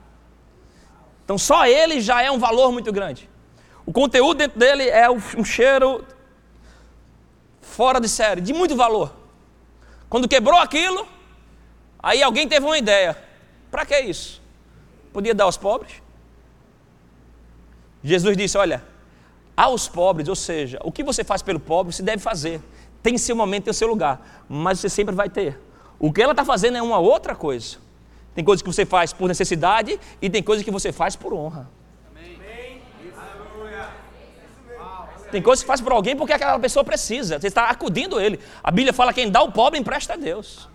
Então só ele já é um valor muito grande. O conteúdo dentro dele é um cheiro fora de série, de muito valor. Quando quebrou aquilo, aí alguém teve uma ideia. Para que isso? Podia dar aos pobres? Jesus disse: Olha, aos pobres, ou seja, o que você faz pelo pobre, você deve fazer. Tem seu momento, tem seu lugar, mas você sempre vai ter. O que ela está fazendo é uma outra coisa. Tem coisas que você faz por necessidade e tem coisas que você faz por honra. Tem coisas que faz por alguém porque aquela pessoa precisa. Você está acudindo ele. A Bíblia fala que quem dá o pobre empresta a Deus.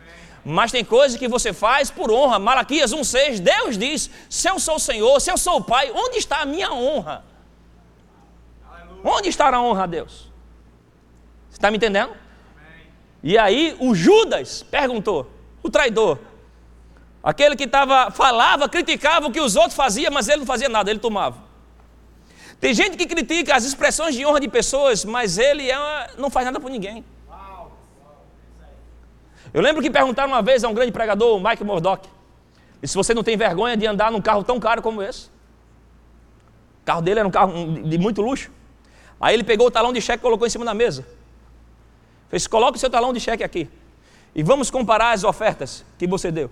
Mas tem coisas que você faz por honra. Malaquias 1,6, Deus diz: Se eu sou o Senhor, se eu sou o Pai, onde está a minha honra? Onde está a honra a Deus? Você está me entendendo? E aí o Judas perguntou, o traidor, aquele que tava, falava, criticava o que os outros faziam, mas ele não fazia nada, ele tomava. Tem gente que critica as expressões de honra de pessoas, mas ele é, não faz nada por ninguém. Eu lembro que perguntaram uma vez a um grande pregador, o Mike Murdock, e se você não tem vergonha de andar num carro tão caro como esse? O carro dele era um carro de muito luxo. Aí ele pegou o talão de cheque e colocou em cima da mesa. Fez, coloque o seu talão de cheque aqui. E vamos comparar as ofertas que você deu.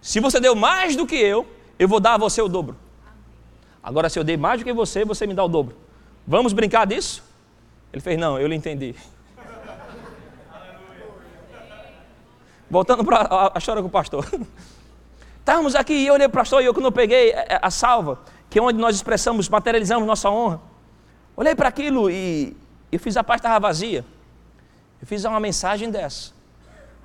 Se você deu mais do que eu, eu vou dar a você o dobro. Agora, se eu dei mais do que você, você me dá o dobro. Vamos brincar disso? Ele fez, não, eu lhe entendi. Voltando para a, a com o pastor. Estávamos aqui e eu olhei para o pastor e eu, quando eu peguei a, a salva, que é onde nós expressamos, materializamos nossa honra, olhei para aquilo e eu fiz a parte estava vazia. Eu fiz uma mensagem dessa.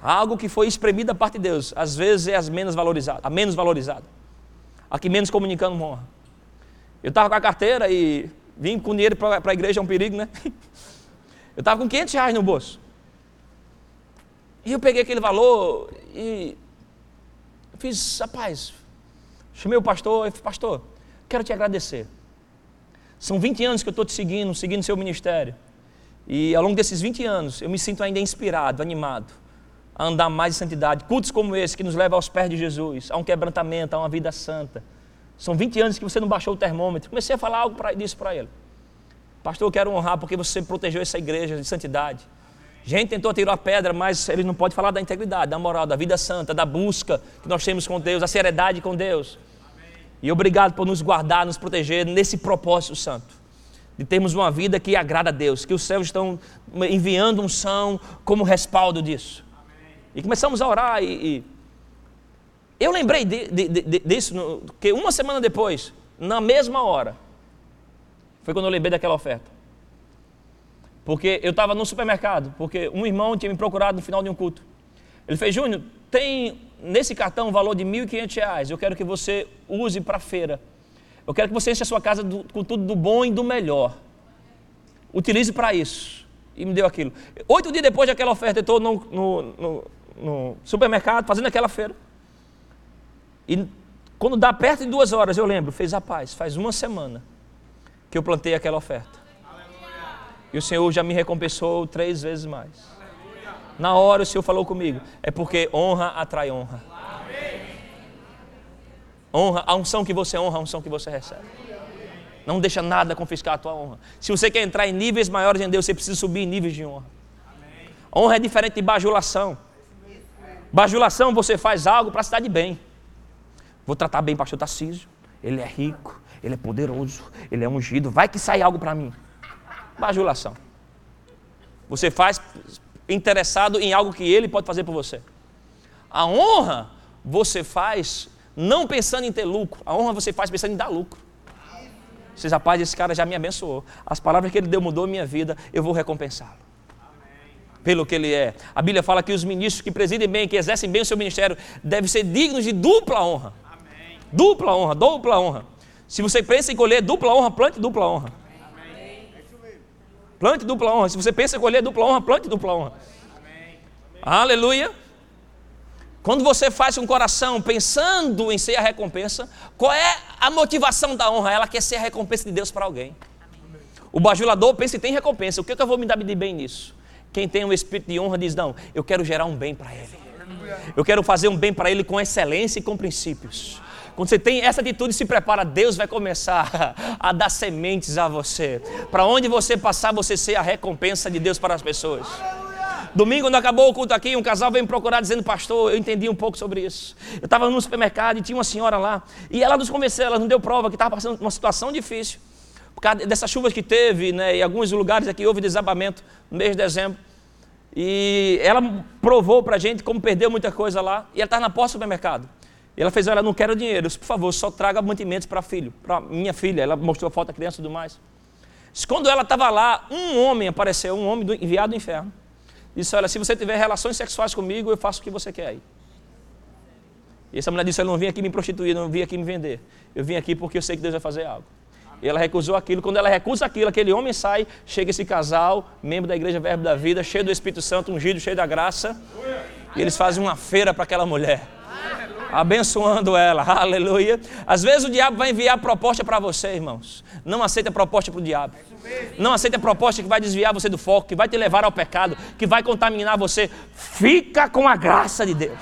Algo que foi espremido da parte de Deus, às vezes é as menos a menos valorizada. A que menos comunicando honra. Eu estava com a carteira e vim com dinheiro para a igreja, é um perigo, né? Eu estava com 500 reais no bolso. E eu peguei aquele valor e fiz, rapaz, chamei o pastor e falei, pastor, quero te agradecer. São 20 anos que eu estou te seguindo, seguindo seu ministério. E ao longo desses 20 anos, eu me sinto ainda inspirado, animado a andar mais em santidade. Cultos como esse, que nos leva aos pés de Jesus, a um quebrantamento, a uma vida santa. São 20 anos que você não baixou o termômetro. Comecei a falar algo pra, disso para ele. Pastor, eu quero honrar porque você protegeu essa igreja de santidade. Gente tentou tirar a pedra, mas ele não pode falar da integridade, da moral, da vida santa, da busca que nós temos com Deus, da seriedade com Deus. E obrigado por nos guardar, nos proteger nesse propósito santo. De termos uma vida que agrada a Deus, que os céus estão enviando um são como respaldo disso. E começamos a orar e, e eu lembrei de, de, de, disso, no, que uma semana depois, na mesma hora, foi quando eu lembrei daquela oferta. Porque eu estava no supermercado, porque um irmão tinha me procurado no final de um culto. Ele fez, Júnior, tem nesse cartão um valor de R$ 1.500, eu quero que você use para feira. Eu quero que você enche a sua casa do, com tudo do bom e do melhor. Utilize para isso. E me deu aquilo. Oito dias depois daquela oferta, eu estou no, no, no, no supermercado, fazendo aquela feira. E quando dá perto de duas horas, eu lembro, fez a paz, faz uma semana que eu plantei aquela oferta. E o Senhor já me recompensou três vezes mais. Na hora o Senhor falou comigo, é porque honra atrai honra. Honra, a unção que você honra, a unção que você recebe. Não deixa nada confiscar a tua honra. Se você quer entrar em níveis maiores em Deus, você precisa subir em níveis de honra. Honra é diferente de bajulação. Bajulação, você faz algo para se dar de bem. Vou tratar bem o pastor Tarcísio. Ele é rico, ele é poderoso, ele é ungido. Vai que sai algo para mim. Bajulação. Você faz interessado em algo que ele pode fazer por você. A honra você faz não pensando em ter lucro. A honra você faz pensando em dar lucro. Vocês, rapaz, esse cara já me abençoou. As palavras que ele deu mudou minha vida, eu vou recompensá-lo. Pelo que ele é. A Bíblia fala que os ministros que presidem bem, que exercem bem o seu ministério, devem ser dignos de dupla honra. Amém. Dupla honra, dupla honra. Se você pensa em colher dupla honra, plante dupla honra. Plante dupla honra. Se você pensa em colher dupla honra, plante dupla honra. Aleluia. Quando você faz com o coração pensando em ser a recompensa, qual é a motivação da honra? Ela quer ser a recompensa de Deus para alguém. O bajulador pensa e tem recompensa. O que, é que eu vou me dar de bem nisso? Quem tem um espírito de honra diz: Não, eu quero gerar um bem para ele. Eu quero fazer um bem para ele com excelência e com princípios. Quando você tem essa atitude, se prepara, Deus vai começar a dar sementes a você. Para onde você passar, você ser a recompensa de Deus para as pessoas. Domingo, quando acabou o culto aqui, um casal veio me procurar dizendo, pastor, eu entendi um pouco sobre isso. Eu estava no supermercado e tinha uma senhora lá, e ela nos convenceu, ela não deu prova que estava passando uma situação difícil, por causa dessas chuvas que teve, né, e alguns lugares aqui houve desabamento no mês de dezembro. E ela provou para a gente como perdeu muita coisa lá, e ela estava na porta do supermercado. E ela fez, olha, não quero dinheiro, por favor, só traga mantimentos para filho, para minha filha. Ela mostrou a foto da criança e tudo mais. Quando ela estava lá, um homem apareceu, um homem do, enviado do inferno. Disse, olha, se você tiver relações sexuais comigo, eu faço o que você quer aí. E essa mulher disse, eu não vim aqui me prostituir, não vim aqui me vender. Eu vim aqui porque eu sei que Deus vai fazer algo. E ela recusou aquilo. Quando ela recusa aquilo, aquele homem sai, chega esse casal, membro da Igreja Verbo da Vida, cheio do Espírito Santo, ungido, cheio da graça. E eles fazem uma feira para aquela mulher abençoando ela, aleluia. Às vezes o diabo vai enviar proposta para você, irmãos. Não aceita proposta para o diabo. Não aceita proposta que vai desviar você do foco, que vai te levar ao pecado, que vai contaminar você. Fica com a graça de Deus.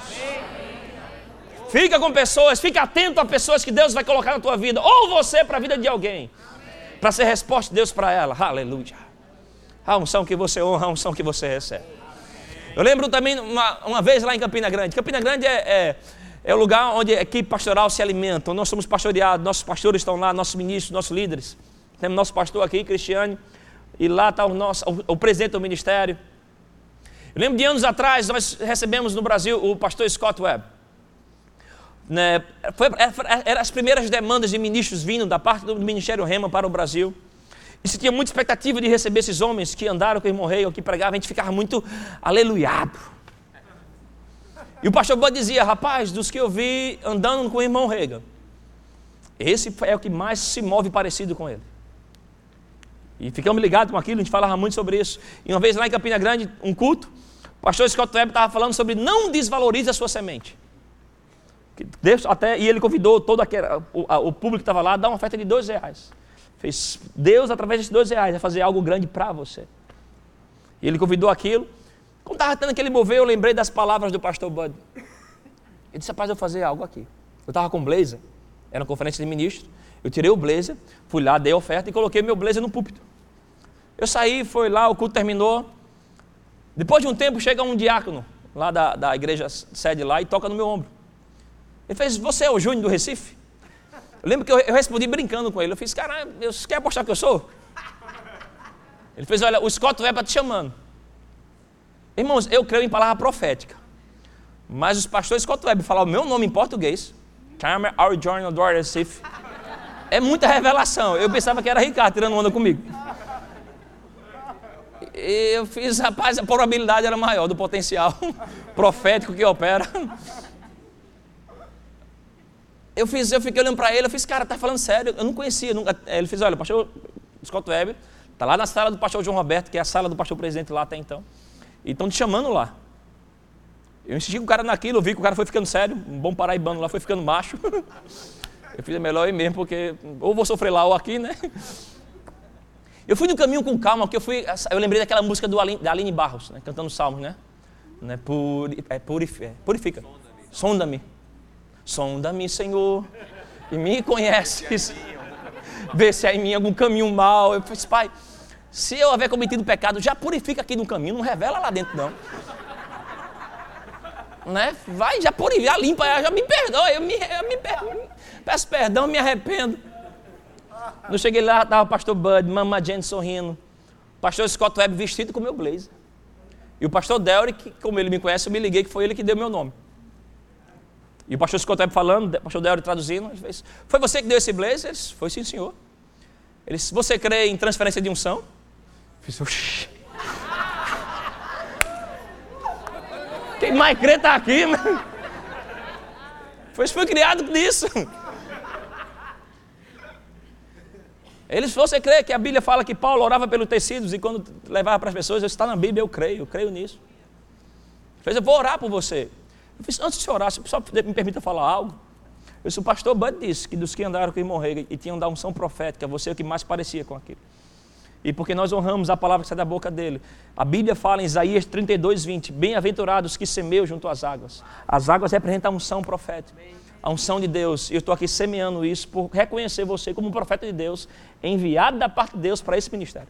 Fica com pessoas, fica atento a pessoas que Deus vai colocar na tua vida, ou você para a vida de alguém, para ser resposta de Deus para ela, aleluia. A unção que você honra, a unção que você recebe. Eu lembro também uma, uma vez lá em Campina Grande. Campina Grande é, é É o lugar onde a equipe pastoral se alimenta, onde nós somos pastoreados, nossos pastores estão lá, nossos ministros, nossos líderes. Temos nosso pastor aqui, Cristiane, e lá está o, nosso, o, o presidente do ministério. Eu lembro de anos atrás, nós recebemos no Brasil o pastor Scott Webb. Né, foi, eram as primeiras demandas de ministros vindo da parte do Ministério Rema para o Brasil. E se tinha muita expectativa de receber esses homens que andaram com o irmão Rei, ou que pregavam, a gente ficava muito aleluiado. E o pastor Bud dizia, rapaz, dos que eu vi andando com o irmão Reagan, esse é o que mais se move parecido com ele. E ficamos ligados com aquilo, a gente falava muito sobre isso. E uma vez lá em Campina Grande, um culto, o pastor Scott Webb estava falando sobre não desvalorize a sua semente. Deus até, e ele convidou todo aquele, o, o público que estava lá a dar uma oferta de dois reais. Fez Deus, através desses dois reais, a fazer algo grande para você. E ele convidou aquilo. Quando estava tendo aquele mover, eu lembrei das palavras do pastor Bud. Ele disse, rapaz, eu vou fazer algo aqui. Eu estava com blazer, era uma conferência de ministros. Eu tirei o blazer, fui lá, dei a oferta e coloquei meu blazer no púlpito. Eu saí, foi lá, o culto terminou. Depois de um tempo, chega um diácono lá da, da igreja sede lá e toca no meu ombro. Ele fez, você é o Júnior do Recife? Eu lembro que eu, eu respondi brincando com ele. Eu fiz, cara, você quer apostar que eu sou? Ele fez, olha, o Scott Webb está te chamando. Irmãos, eu creio em palavra profética. Mas os pastores Scott Webb falar o meu nome em português, Carmen Our Journal do Recife, é muita revelação. Eu pensava que era Ricardo tirando onda comigo. E eu fiz, rapaz, a probabilidade era maior do potencial profético que opera. Eu fiz, eu fiquei olhando para ele, eu fiz, cara, tá falando sério? Eu não conhecia, nunca. Ele fez, olha, o pastor Scott Webb tá lá na sala do pastor João Roberto, que é a sala do pastor presidente lá até então. E estão te chamando lá. Eu insisti com o cara naquilo, eu vi que o cara foi ficando sério, um bom paraibano lá foi ficando macho. Eu fiz é melhor ir mesmo, porque ou vou sofrer lá ou aqui, né? Eu fui no caminho com calma, porque eu fui. Eu lembrei daquela música do Aline, da Aline Barros, né? cantando salmos, né? né? Puri, é, purifica. É, purifica. Sonda-me. Sonda-me, Senhor, e me conheces. Vê se há em mim algum caminho mal. Eu falei, pai, se eu haver cometido pecado, já purifica aqui no caminho, não revela lá dentro, não. Né? Vai, já purifica, já limpa, já me perdoa, eu me, eu me peço perdão, me arrependo. Eu cheguei lá, estava o pastor Bud, Mama Jane sorrindo. O pastor Scott Webb vestido com meu blazer. E o pastor Delrick, como ele me conhece, eu me liguei que foi ele que deu meu nome. E o pastor Scott falando, o pastor Delry traduzindo, ele fez, foi você que deu esse blazer? Ele disse, foi sim, senhor. Ele disse, você crê em transferência de unção? Eu fiz. Quem mais crê está aqui, né? Foi, foi criado nisso. Eles, você crê que a Bíblia fala que Paulo orava pelos tecidos e quando levava para as pessoas, está na Bíblia, eu creio, eu creio nisso. Fez, eu vou orar por você. Eu disse, antes de você orar, só me permita falar algo. Eu disse, o pastor Bud disse que dos que andaram irmão Rega e tinham da unção profética, você é o que mais parecia com aquilo. E porque nós honramos a palavra que sai da boca dele. A Bíblia fala em Isaías 32, 20: Bem-aventurados que semeiam junto às águas. As águas representam a unção profética, a unção de Deus. E eu estou aqui semeando isso por reconhecer você como um profeta de Deus, enviado da parte de Deus para esse ministério.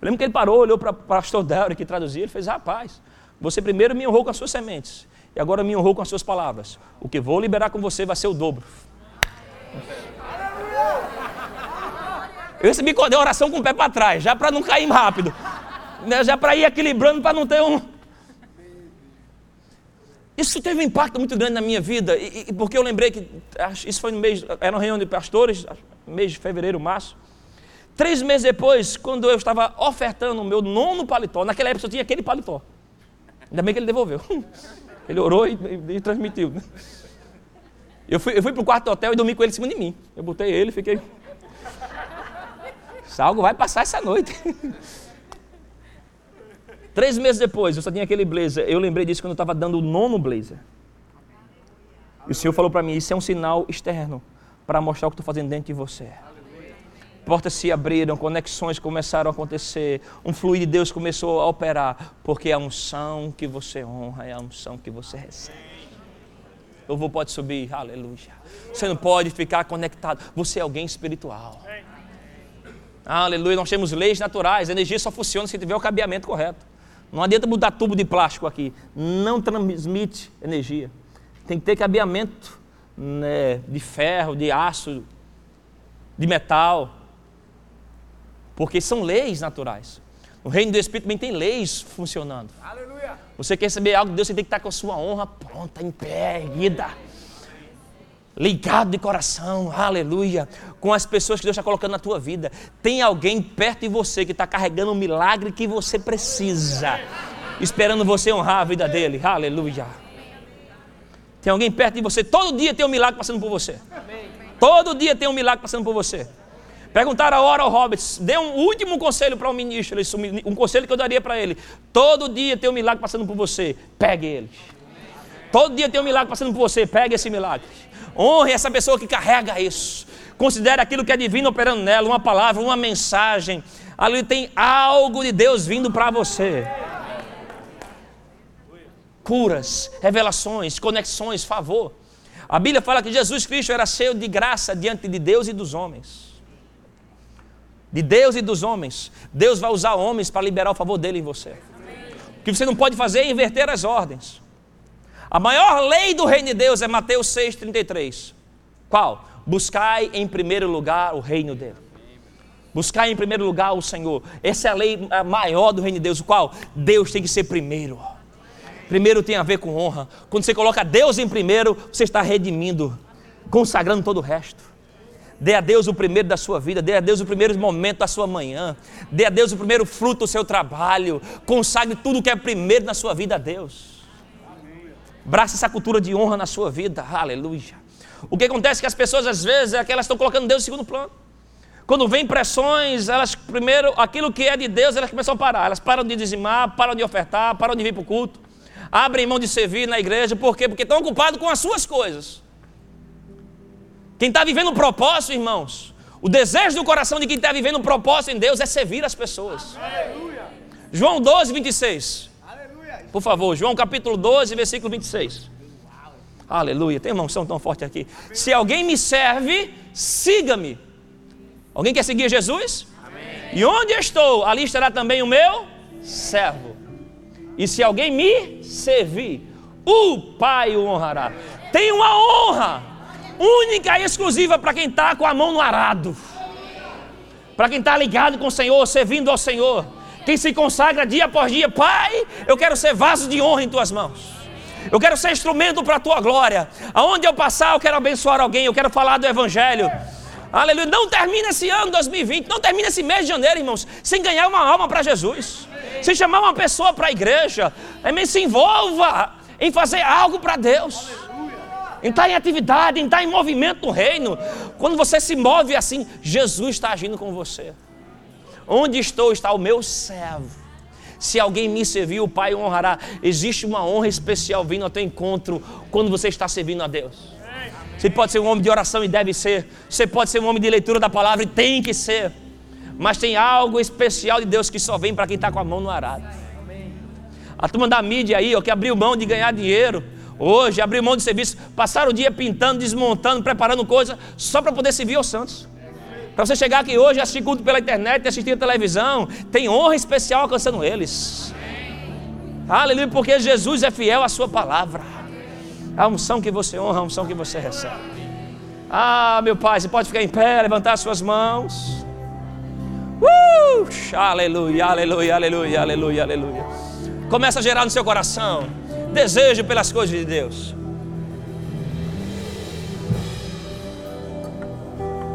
Eu lembro que ele parou, olhou para o pastor Delry que traduzia, ele fez: Rapaz, você primeiro me honrou com as suas sementes e agora me honrou com as suas palavras. O que vou liberar com você vai ser o dobro. Eu recebi a oração com o pé para trás, já para não cair rápido. Né? Já para ir equilibrando, para não ter um. Isso teve um impacto muito grande na minha vida, e, e, porque eu lembrei que isso foi no mês, era uma reunião de pastores, mês de fevereiro, março. Três meses depois, quando eu estava ofertando o meu nono paletó, naquela época eu tinha aquele paletó. Ainda bem que ele devolveu. Ele orou e, e, e transmitiu. Eu fui, eu fui para o quarto do hotel e dormi com ele em cima de mim. Eu botei ele fiquei. Algo vai passar essa noite. Três meses depois, eu só tinha aquele blazer. Eu lembrei disso quando eu estava dando o nono blazer. E o Senhor falou para mim: Isso é um sinal externo para mostrar o que estou fazendo dentro de você portas se abriram, conexões começaram a acontecer, um fluir de Deus começou a operar, porque a unção que você honra é a unção que você recebe. O louvor pode subir, aleluia. Você não pode ficar conectado, você é alguém espiritual. Aleluia, nós temos leis naturais, a energia só funciona se tiver o cabeamento correto. Não adianta mudar tubo de plástico aqui, não transmite energia. tem que ter cabeamento né, de ferro, de aço, de metal, porque são leis naturais. No reino do Espírito também tem leis funcionando. Aleluia. Você quer receber algo de Deus, você tem que estar com a sua honra pronta, em pé, erguida. Ligado de coração, aleluia, com as pessoas que Deus está colocando na tua vida. Tem alguém perto de você que está carregando um milagre que você precisa, esperando você honrar a vida dele, aleluia. Tem alguém perto de você, todo dia tem um milagre passando por você. Todo dia tem um milagre passando por você. Perguntaram a hora ao Roberts, dê um último conselho para o ministro, um conselho que eu daria para ele. Todo dia tem um milagre passando por você, pegue ele. Todo dia tem um milagre passando por você, pegue esse milagre. Honre essa pessoa que carrega isso. Considere aquilo que é divino operando nela, uma palavra, uma mensagem. Ali tem algo de Deus vindo para você. Curas, revelações, conexões, favor. A Bíblia fala que Jesus Cristo era cheio de graça diante de Deus e dos homens de Deus e dos homens. Deus vai usar homens para liberar o favor dele em você. O que você não pode fazer é inverter as ordens. A maior lei do reino de Deus é Mateus 6,33. Qual? Buscai em primeiro lugar o reino dele. Buscai em primeiro lugar o Senhor. Essa é a lei maior do reino de Deus. O qual? Deus tem que ser primeiro. Primeiro tem a ver com honra. Quando você coloca Deus em primeiro, você está redimindo, consagrando todo o resto. Dê a Deus o primeiro da sua vida, dê a Deus o primeiro momento da sua manhã, dê a Deus o primeiro fruto do seu trabalho, consagre tudo que é primeiro na sua vida a Deus. Braça essa cultura de honra na sua vida, aleluia. O que acontece é que as pessoas às vezes é que elas estão colocando Deus em segundo plano. Quando vem pressões, elas primeiro, aquilo que é de Deus, elas começam a parar. Elas param de dizimar, param de ofertar, param de vir para o culto, abrem mão de servir na igreja, por quê? Porque estão ocupados com as suas coisas. Quem está vivendo um propósito, irmãos, o desejo do coração de quem está vivendo um propósito em Deus é servir as pessoas. Aleluia. João 12, 26. Por favor, João capítulo 12, versículo 26. Aleluia. Tem uma unção tão forte aqui. Se alguém me serve, siga-me. Alguém quer seguir Jesus? Amém. E onde estou, ali estará também o meu servo. E se alguém me servir, o Pai o honrará. Tem uma honra única e exclusiva para quem está com a mão no arado, para quem está ligado com o Senhor, servindo ao Senhor, quem se consagra dia após dia, Pai, eu quero ser vaso de honra em tuas mãos. Eu quero ser instrumento para a tua glória. Aonde eu passar, eu quero abençoar alguém, eu quero falar do Evangelho. Aleluia. Não termina esse ano 2020, não termina esse mês de janeiro, irmãos, sem ganhar uma alma para Jesus, sem chamar uma pessoa para a igreja. Amém? Se envolva em fazer algo para Deus em estar em atividade, em estar em movimento no reino. Quando você se move assim, Jesus está agindo com você. Onde estou está o meu servo. Se alguém me servir, o Pai o honrará. Existe uma honra especial vindo ao teu encontro quando você está servindo a Deus. Você pode ser um homem de oração e deve ser. Você pode ser um homem de leitura da palavra e tem que ser. Mas tem algo especial de Deus que só vem para quem está com a mão no arado. A turma da mídia aí, ó, que abriu mão de ganhar dinheiro Hoje, abrir mão de serviço, passar o dia pintando, desmontando, preparando coisa, só para poder servir aos santos. Para você chegar aqui hoje, assistir culto pela internet, assistir televisão, tem honra especial alcançando eles. Aleluia, porque Jesus é fiel à sua palavra. A unção que você honra, a unção que você recebe. Ah, meu Pai, você pode ficar em pé, levantar suas mãos. Uh! Aleluia, aleluia, aleluia, aleluia, aleluia. Começa a gerar no seu coração desejo pelas coisas de Deus.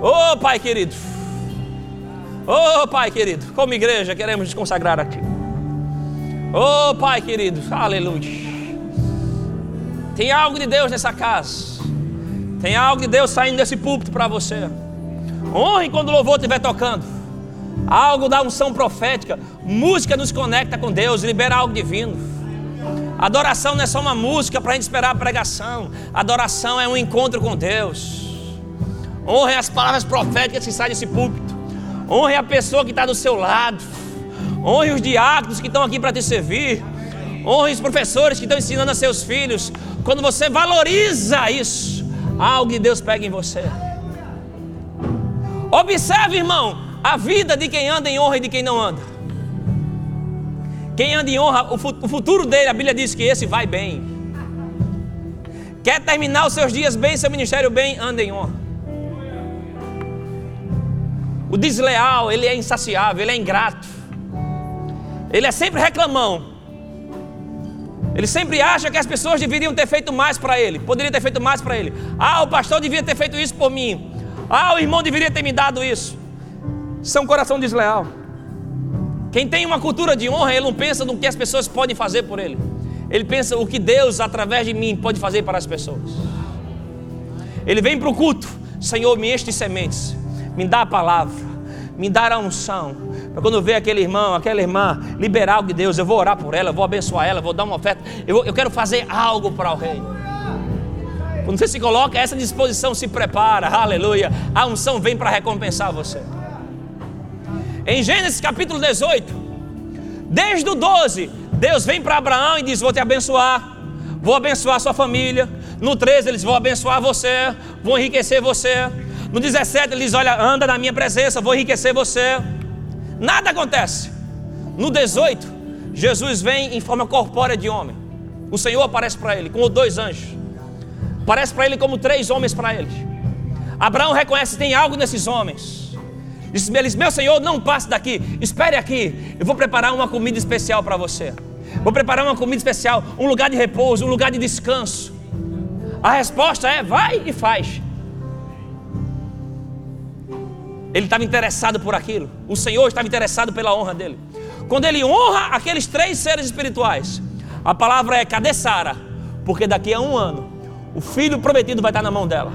Oh, Pai querido. Oh, Pai querido. Como igreja, queremos nos consagrar aqui. Oh, Pai querido. Aleluia. Tem algo de Deus nessa casa. Tem algo de Deus saindo desse púlpito para você. Honre quando o louvor estiver tocando. Algo da unção profética. Música nos conecta com Deus, libera algo divino. Adoração não é só uma música para a gente esperar a pregação. Adoração é um encontro com Deus. Honre as palavras proféticas que saem desse púlpito. Honre a pessoa que está do seu lado. Honre os diáconos que estão aqui para te servir. Honre os professores que estão ensinando a seus filhos. Quando você valoriza isso, algo de Deus pega em você. Observe, irmão, a vida de quem anda em honra e de quem não anda. Quem anda em honra, o futuro dele, a Bíblia diz que esse vai bem. Quer terminar os seus dias bem, seu ministério bem, anda em honra. O desleal, ele é insaciável, ele é ingrato. Ele é sempre reclamão. Ele sempre acha que as pessoas deveriam ter feito mais para ele, poderia ter feito mais para ele. Ah, o pastor devia ter feito isso por mim. Ah, o irmão deveria ter me dado isso. Isso é um coração desleal. Quem tem uma cultura de honra, ele não pensa no que as pessoas podem fazer por ele. Ele pensa o que Deus, através de mim, pode fazer para as pessoas. Ele vem para o culto, Senhor, me enche de sementes, me dá a palavra, me dá a unção, para quando ver aquele irmão, aquela irmã, liberar algo de Deus, eu vou orar por ela, eu vou abençoar ela, vou dar uma oferta, eu, eu quero fazer algo para o reino. Quando você se coloca essa disposição, se prepara, aleluia, a unção vem para recompensar você. Em Gênesis capítulo 18, desde o 12, Deus vem para Abraão e diz: Vou te abençoar, vou abençoar sua família. No 13, eles vão abençoar você, vou enriquecer você. No 17, ele diz: Olha, anda na minha presença, vou enriquecer você. Nada acontece. No 18, Jesus vem em forma corpórea de homem. O Senhor aparece para ele com dois anjos. Aparece para ele como três homens para ele. Abraão reconhece tem algo nesses homens. Diz eles, meu Senhor, não passe daqui, espere aqui. Eu vou preparar uma comida especial para você. Vou preparar uma comida especial, um lugar de repouso, um lugar de descanso. A resposta é: vai e faz. Ele estava interessado por aquilo. O Senhor estava interessado pela honra dele. Quando ele honra aqueles três seres espirituais, a palavra é cadê Sara? Porque daqui a um ano o filho prometido vai estar na mão dela.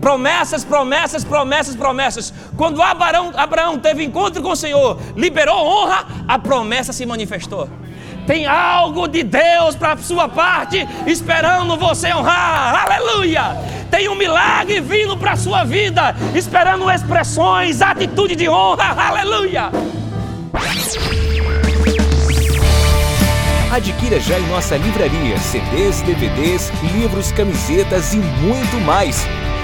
Promessas, promessas, promessas, promessas. Quando Abraão, Abraão teve encontro com o Senhor, liberou honra, a promessa se manifestou. Tem algo de Deus para a sua parte, esperando você honrar. Aleluia! tem um milagre vindo para a sua vida, esperando expressões, atitude de honra, aleluia. Adquira já em nossa livraria CDs, DVDs, livros, camisetas e muito mais.